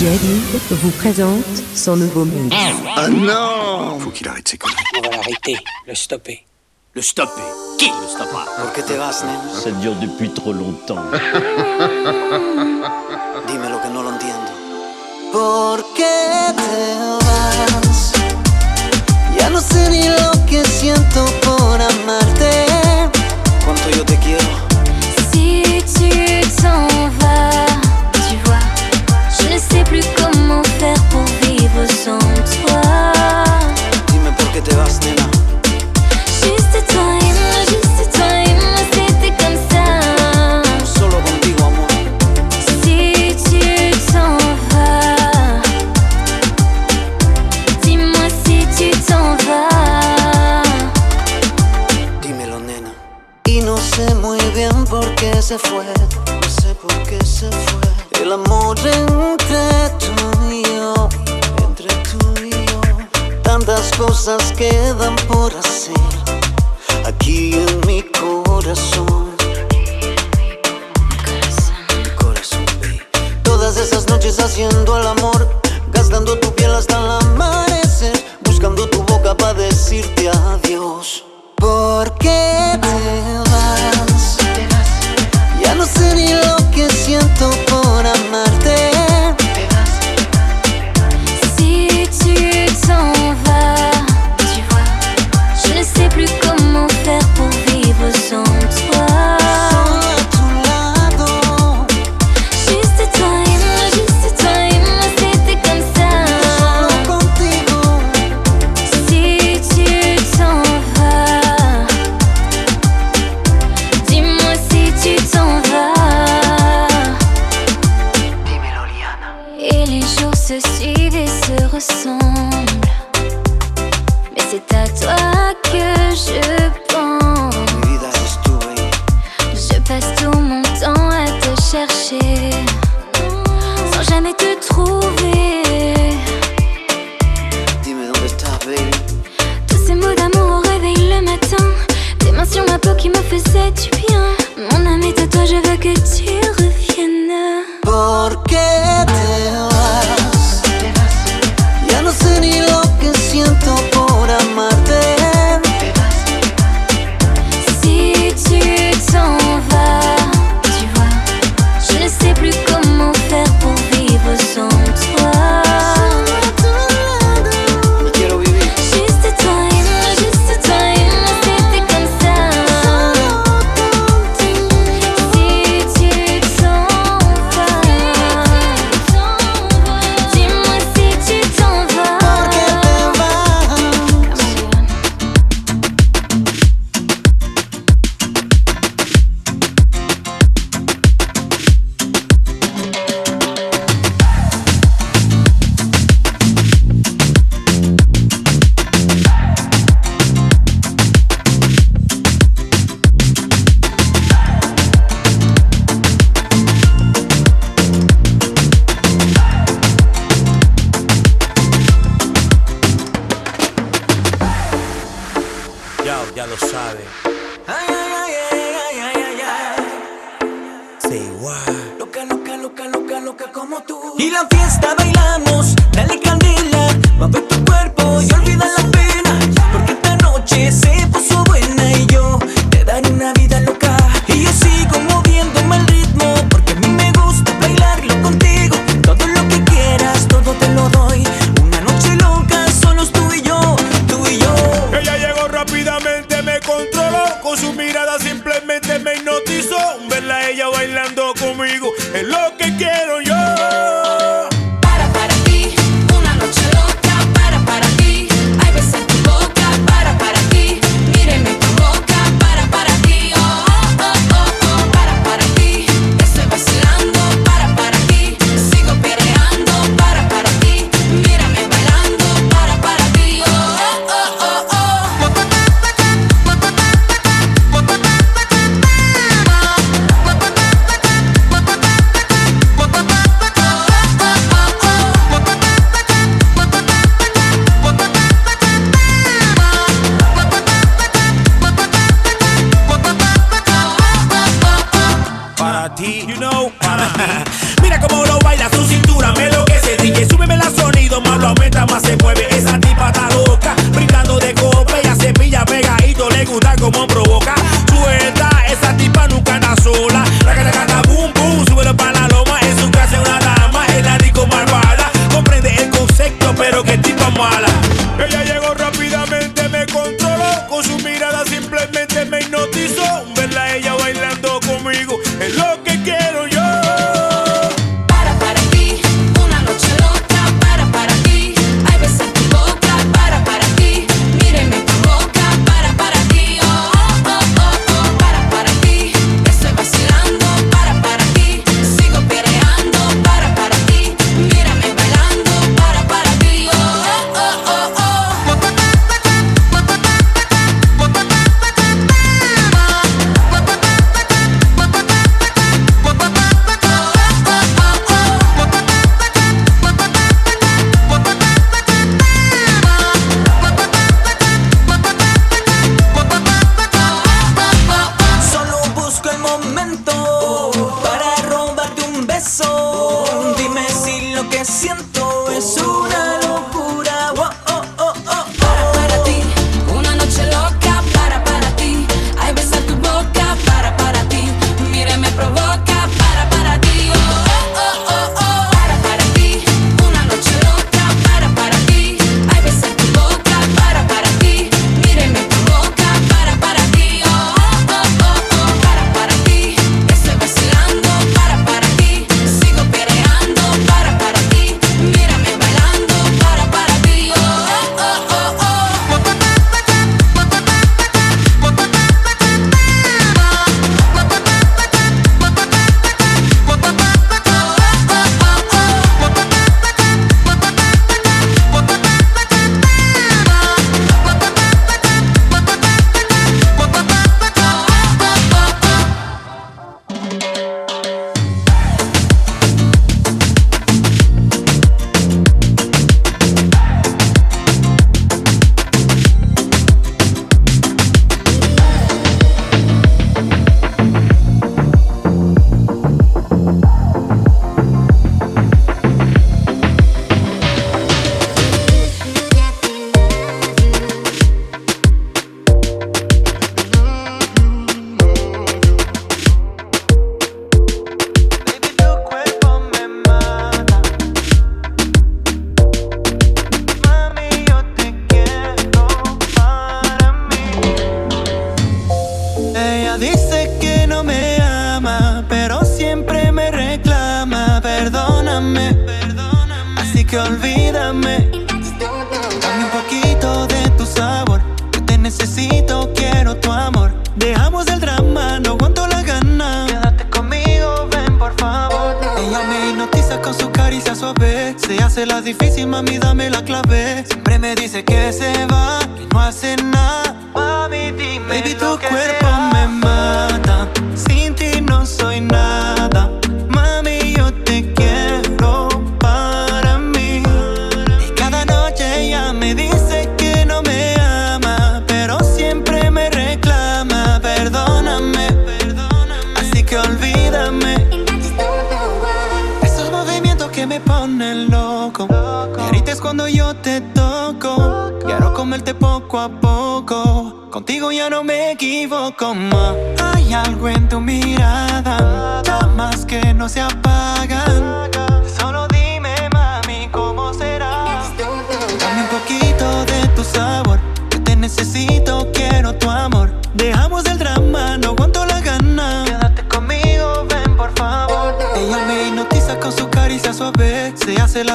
Yadid vous présente son nouveau mix. Ah non Faut qu'il arrête ses conneries. On va l'arrêter, le stopper. Le stopper Qui le stoppera? Pour que. Ça dure depuis trop longtemps. Dímelo que no lo entiendo. ¿Por qué te vas? Ya no sé ni lo que siento por amarte. Dime por qué te vas, nena. Just a time, just a time, así te cansas. Solo contigo, amor. Si tu t'en vas, dis-moi si tu t'en vas. Dímelo, nena. Y no sé muy bien por qué se fue. No sé por qué se fue. El amor entre Cosas quedan por hacer aquí en mi corazón. corazón Todas esas noches haciendo el amor, gastando tu piel hasta el amanecer, buscando tu boca para decirte adiós. ¿Por qué te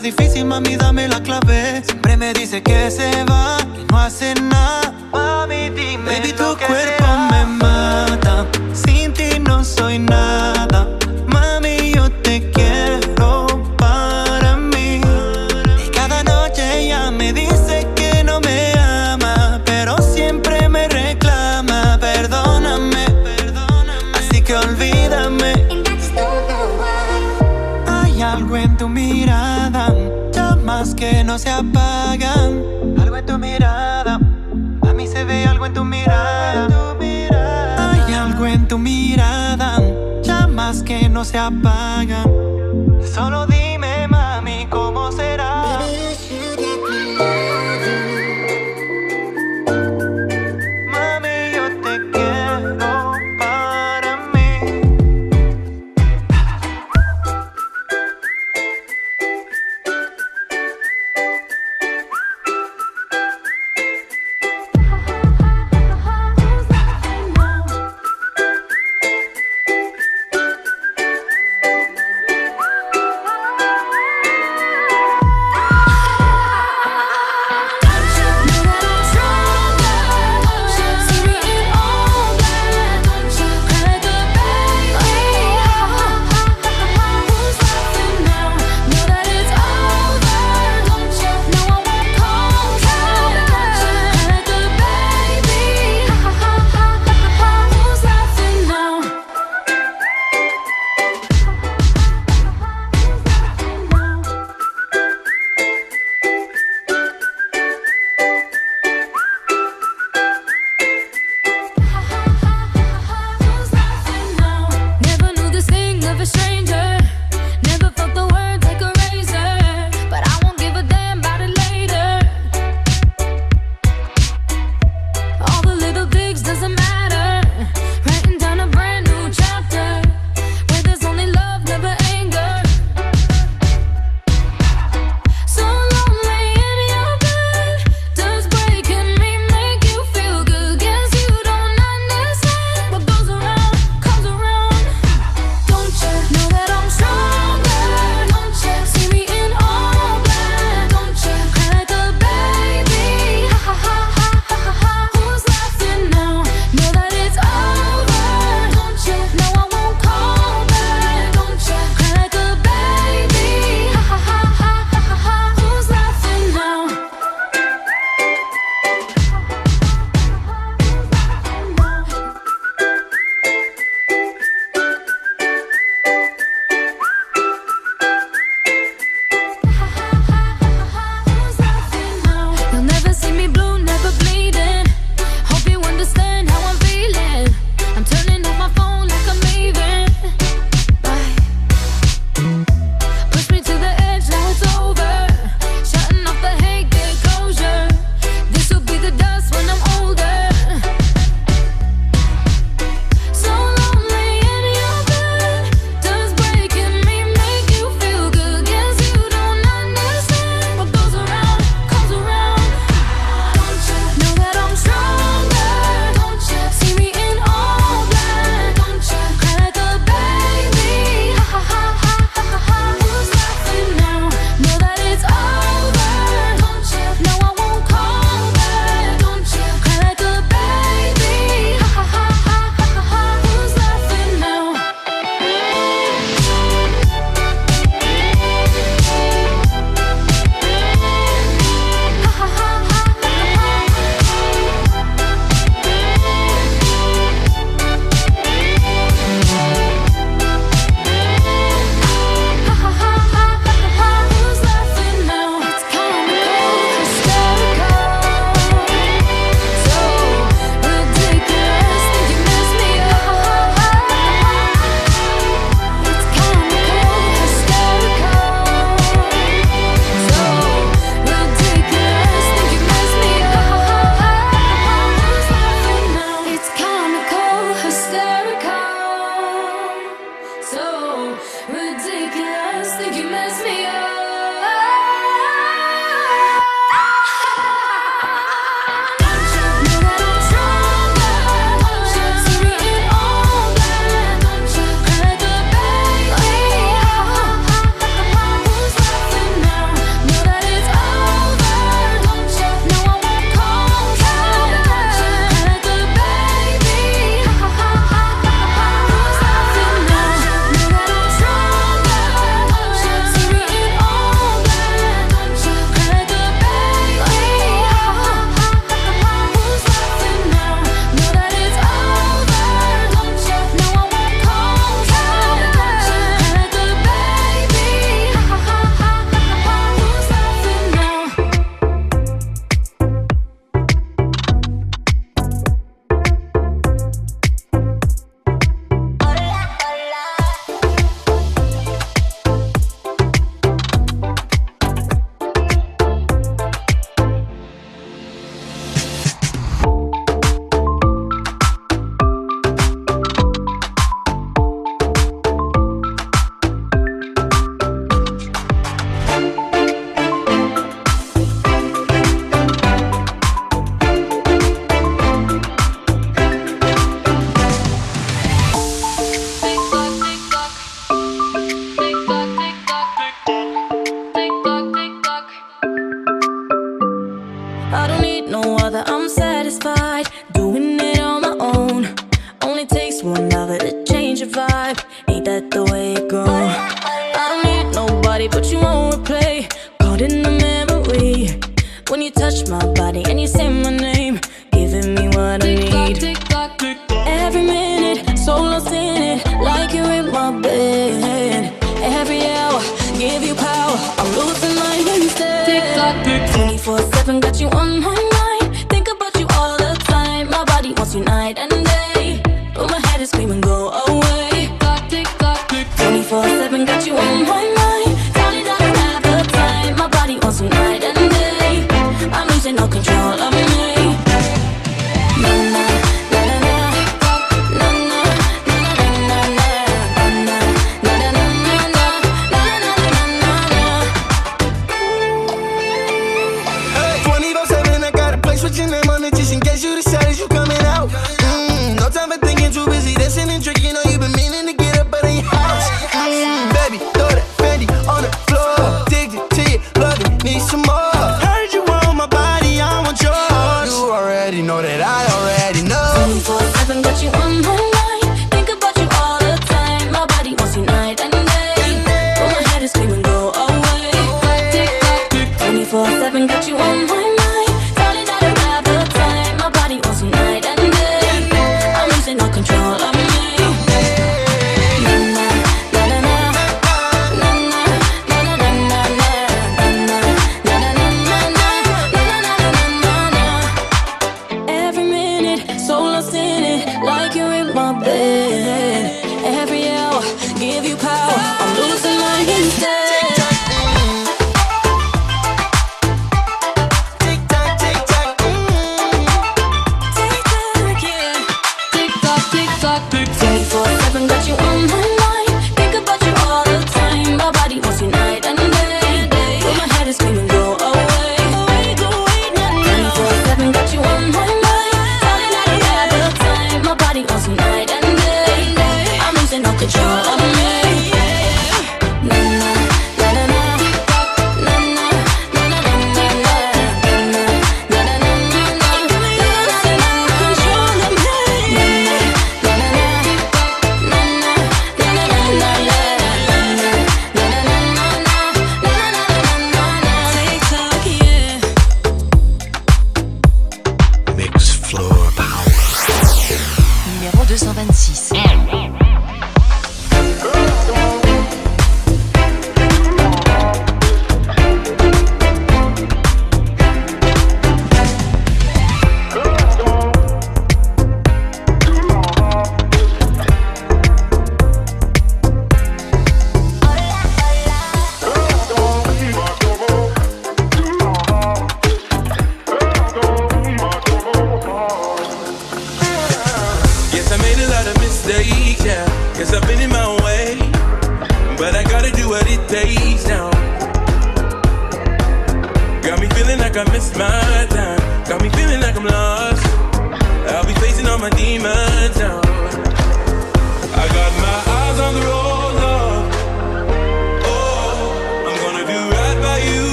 está difícil, mami, dame la clave. Siempre me dice que se va, que no hace nada. Mami, dime. Baby, tu lo que cuerpo me mata. Sin ti no soy nada. se apagan. Algo en tu mirada, a mí se ve algo en tu mirada. Hay algo en tu mirada, llamas que no se apagan. Solo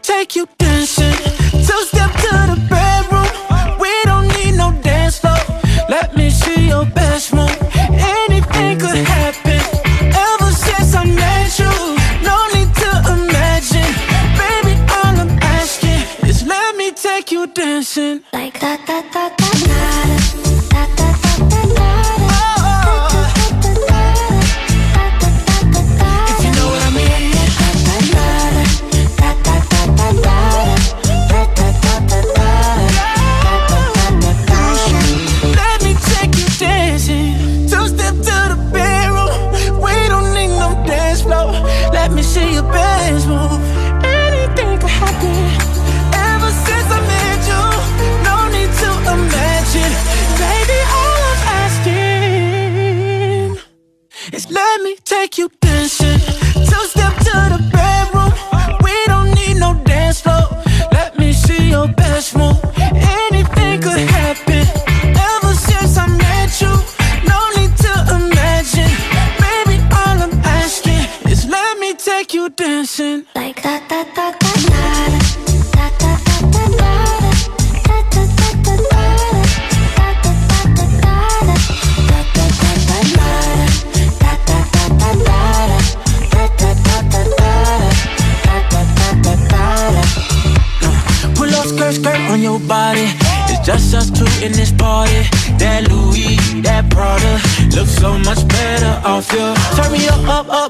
take you dancing.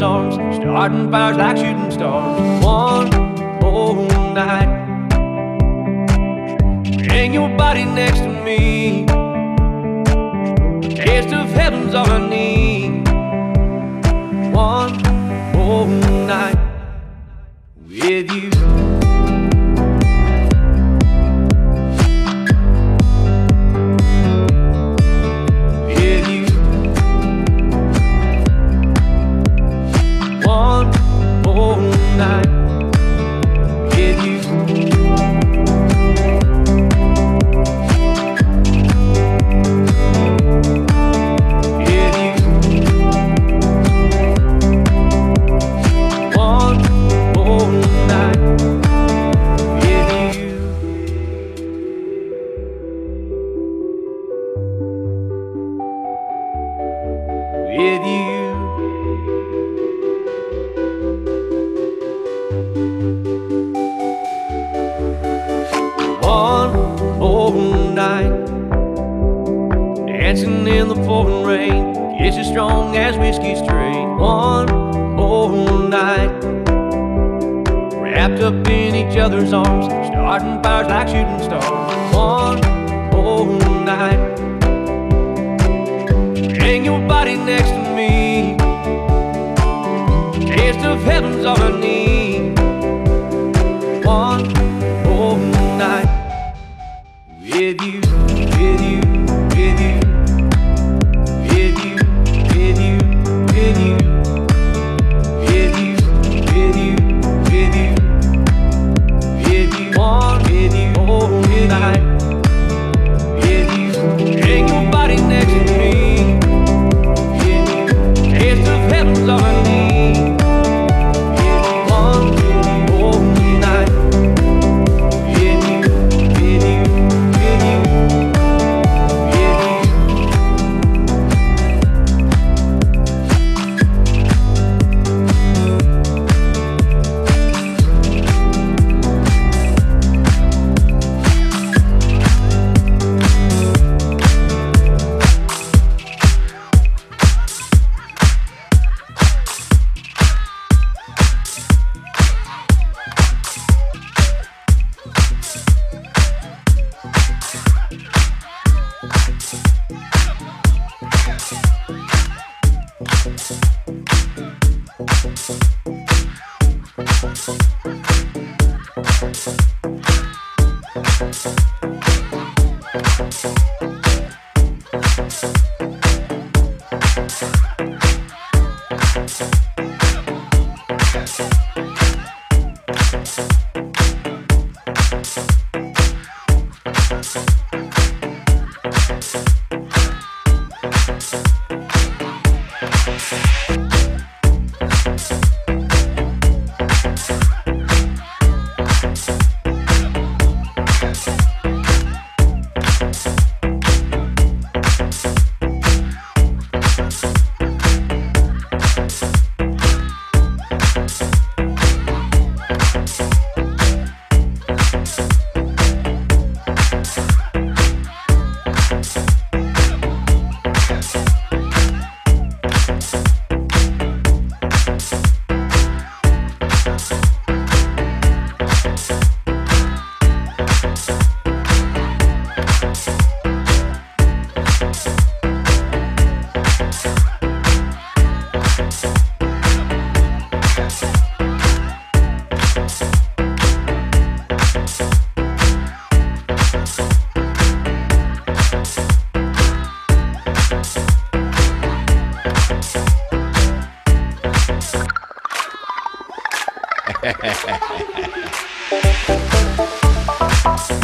his arms, starting fires like shooting stars. One more night. Hang your body next to me. A taste of heaven's on Yeah.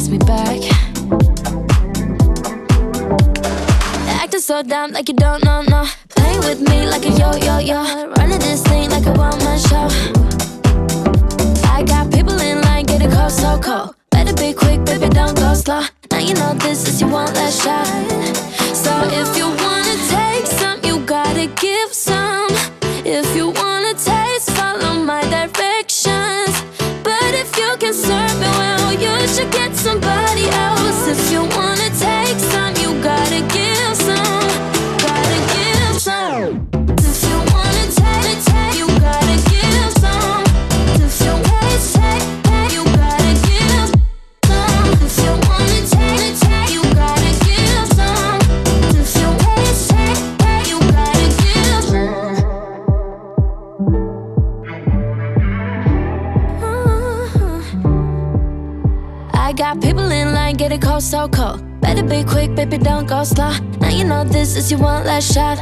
ask me back. Acting so dumb like you don't know, no. Play with me like a yo yo yo. Running this thing like a one man show. I got people in line getting cold, so cold. Better be quick, baby, don't go slow. Now you know this is your one last shot. So if you wanna take some, you gotta give some. so cold. Better be quick, baby, don't go slow. Now you know this is your one last shot.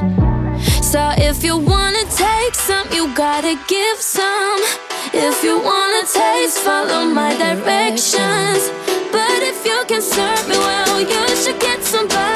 So if you wanna take some, you gotta give some. If you wanna taste, follow my directions. But if you can serve me well, you should get somebody.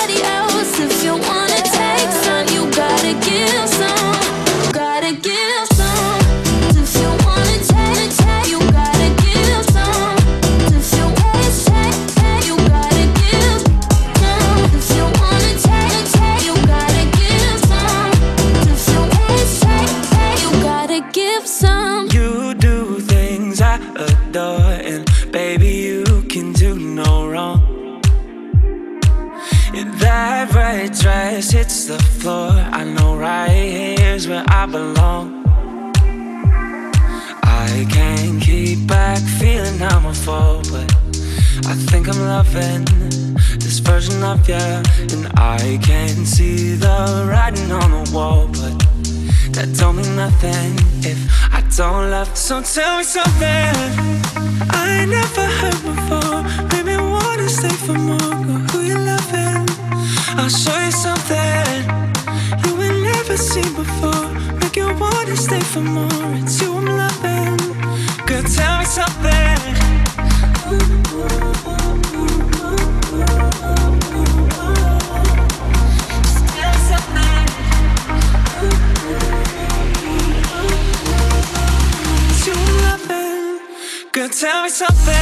face hits the floor. I know right here's where I belong. I can't keep back feeling I'm a fool, but I think I'm loving this version of you. And I can see the writing on the wall, but that don't mean nothing if I don't love. So tell me something I never heard before. Made me wanna stay for more. stay for more. It's you I'm loving. Girl, tell me something. Tell me something. You're loving. Girl, tell me something.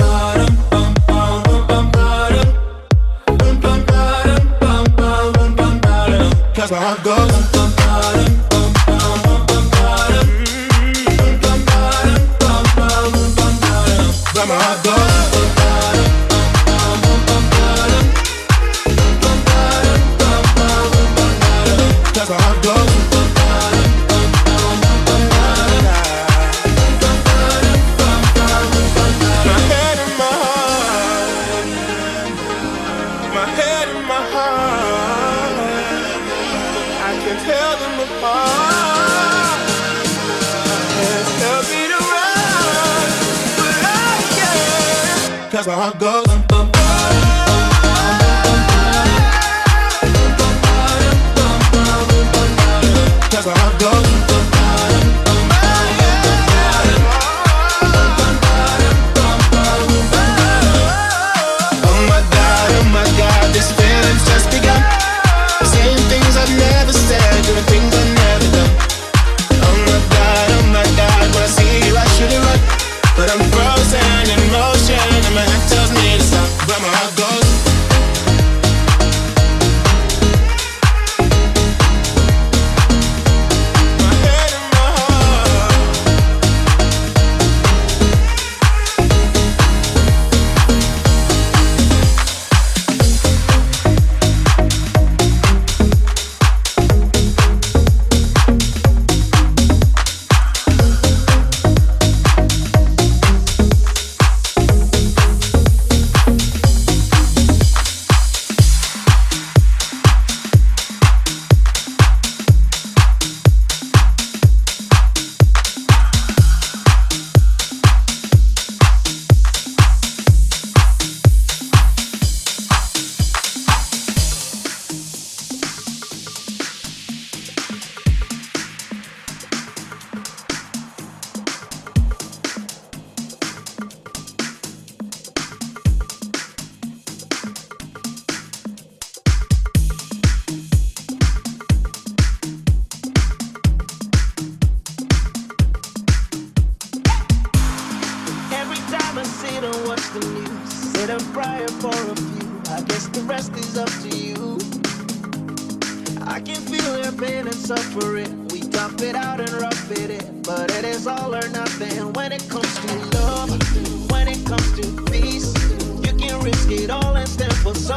That's where I go. that's where I go.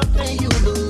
Something you believe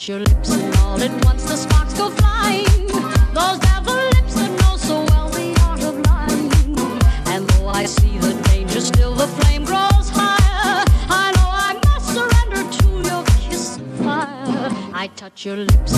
touch your lips and all at once the sparks go flying. Those devil lips that know so well the art of lying. And though I see the danger, still the flame grows higher. I know I must surrender to your kiss of fire. I touch your lips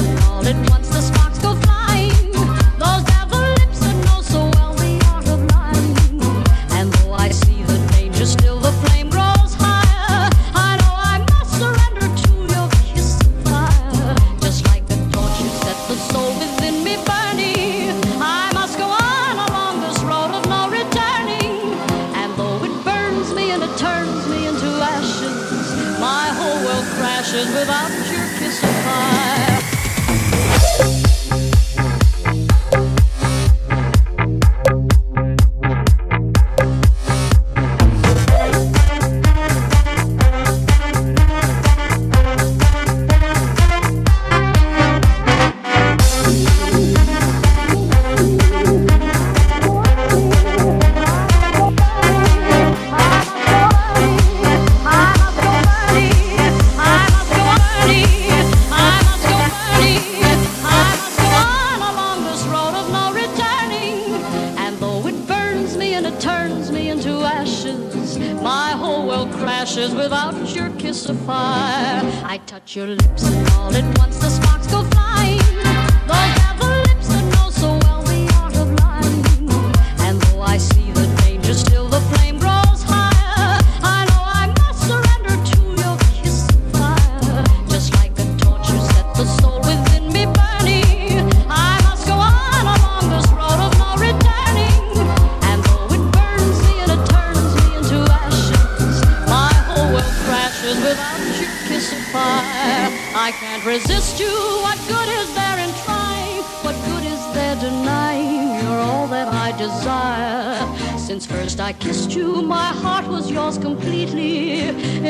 desire. Since first I kissed you, my heart was yours completely.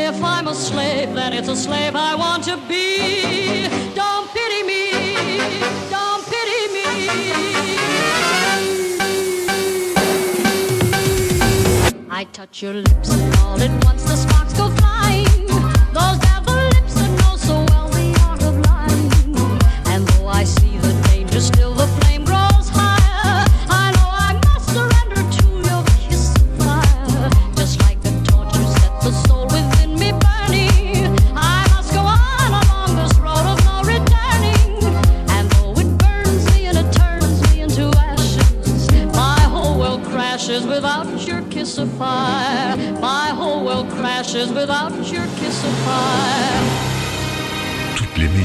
If I'm a slave, then it's a slave I want to be. Don't pity me. Don't pity me. I touch your lips and all at once the sparks go flying. Those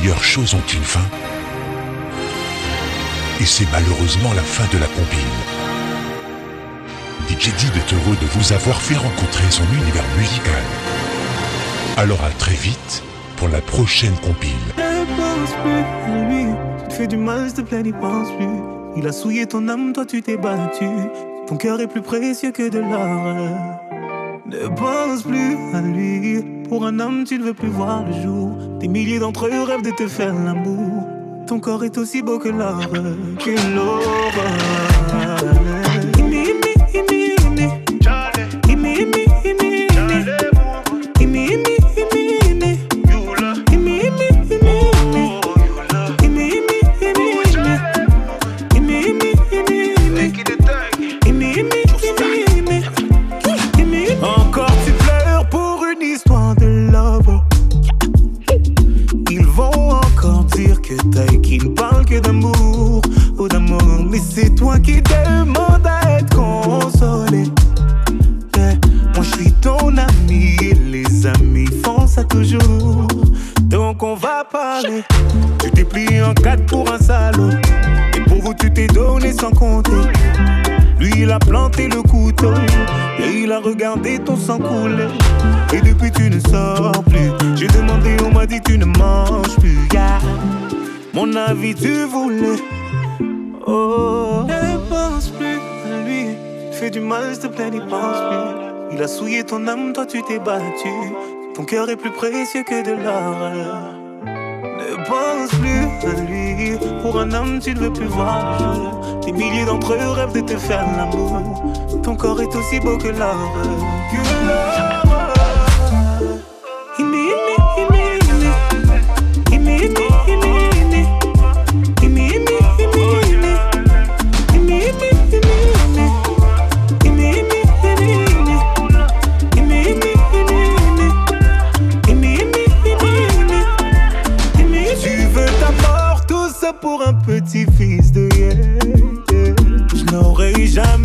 meilleures choses ont une fin. Et c'est malheureusement la fin de la compile. DJ Did est heureux de vous avoir fait rencontrer son univers musical. Alors à très vite pour la prochaine compile. Tu fais du mal, s'il te plaît, n'y pense plus. Il a souillé ton âme, toi tu t'es battu. Ton cœur est plus précieux que de l'or. Ne pense plus à lui. Pour un homme, tu ne veux plus voir le jour. Des milliers d'entre eux rêvent de te faire l'amour. Ton corps est aussi beau que l'or, que. Sang couler. Et depuis tu ne sors plus. J'ai demandé, on m'a dit tu ne manges plus. Yeah. Mon avis tu voulais. Oh. Ne pense plus à lui. Fais du mal, s'il te plaît, n'y pense plus. Il a souillé ton âme, toi tu t'es battu. Ton cœur est plus précieux que de l'or. Ne pense plus à lui. Pour un homme, tu ne veux plus voir. Des milliers d'entre eux rêvent de te faire l'amour. Ton corps est aussi beau que l'or.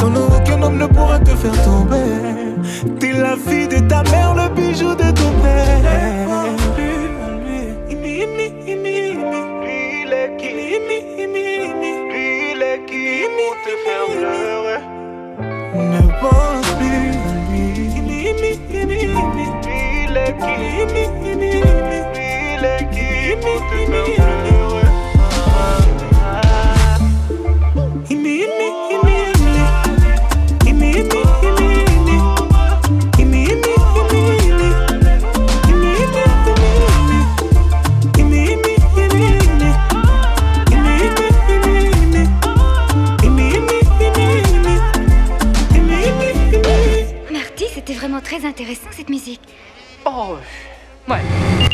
Ton aucun homme ne pourra te faire tomber. T'es la fille de ta mère, le bijou de ton père. Ne pense plus à lui. Il est qui, il est qui, il est qui, il est qui, très intéressant cette musique. Oh, ouais.